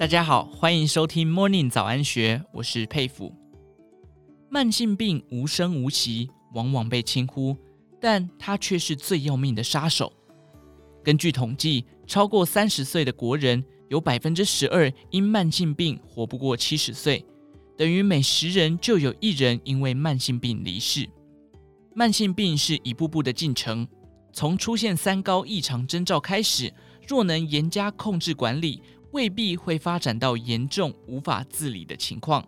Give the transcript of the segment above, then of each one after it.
大家好，欢迎收听 Morning 早安学，我是佩服。慢性病无声无息，往往被轻忽，但它却是最要命的杀手。根据统计，超过三十岁的国人有百分之十二因慢性病活不过七十岁，等于每十人就有一人因为慢性病离世。慢性病是一步步的进程，从出现三高异常征兆开始，若能严加控制管理。未必会发展到严重无法自理的情况。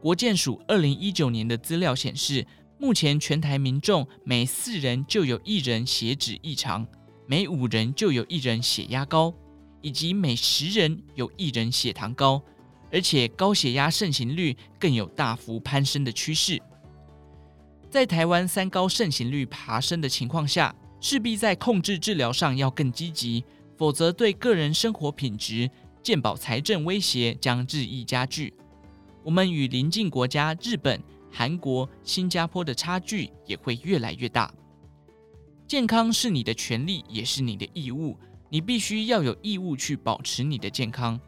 国健署二零一九年的资料显示，目前全台民众每四人就有一人血脂异常，每五人就有一人血压高，以及每十人有一人血糖高，而且高血压盛行率更有大幅攀升的趋势。在台湾三高盛行率爬升的情况下，势必在控制治疗上要更积极。否则，对个人生活品质、健保财政威胁将日益加剧。我们与邻近国家日本、韩国、新加坡的差距也会越来越大。健康是你的权利，也是你的义务，你必须要有义务去保持你的健康。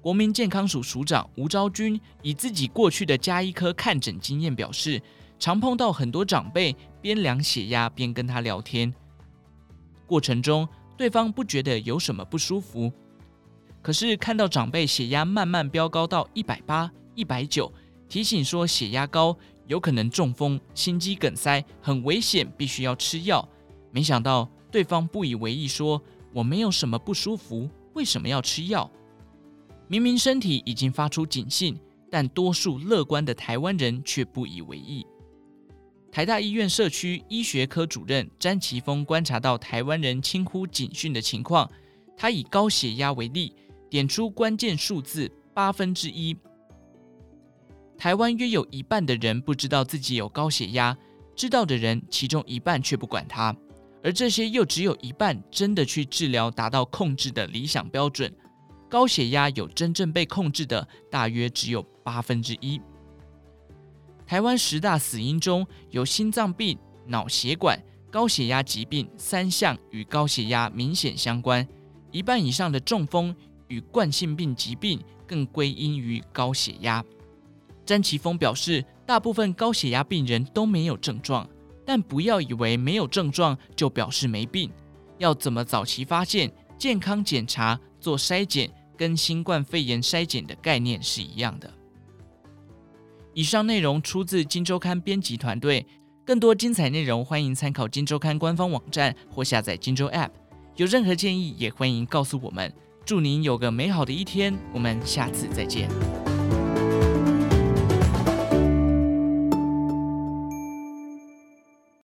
国民健康署署长吴昭君以自己过去的家医科看诊经验表示，常碰到很多长辈边量血压边跟他聊天，过程中，对方不觉得有什么不舒服，可是看到长辈血压慢慢飙高到一百八、一百九，提醒说血压高有可能中风、心肌梗塞，很危险，必须要吃药。没想到对方不以为意，说：“我没有什么不舒服，为什么要吃药？”明明身体已经发出警讯，但多数乐观的台湾人却不以为意。台大医院社区医学科主任詹奇峰观察到台湾人轻忽警讯的情况，他以高血压为例，点出关键数字八分之一。台湾约有一半的人不知道自己有高血压，知道的人其中一半却不管它，而这些又只有一半真的去治疗，达到控制的理想标准。高血压有真正被控制的，大约只有八分之一。台湾十大死因中有心脏病、脑血管、高血压疾病三项与高血压明显相关，一半以上的中风与冠心病疾病更归因于高血压。詹奇峰表示，大部分高血压病人都没有症状，但不要以为没有症状就表示没病，要怎么早期发现、健康检查、做筛检，跟新冠肺炎筛检的概念是一样的。以上内容出自《金周刊》编辑团队，更多精彩内容欢迎参考《金周刊》官方网站或下载《金周 App》。有任何建议也欢迎告诉我们。祝您有个美好的一天，我们下次再见。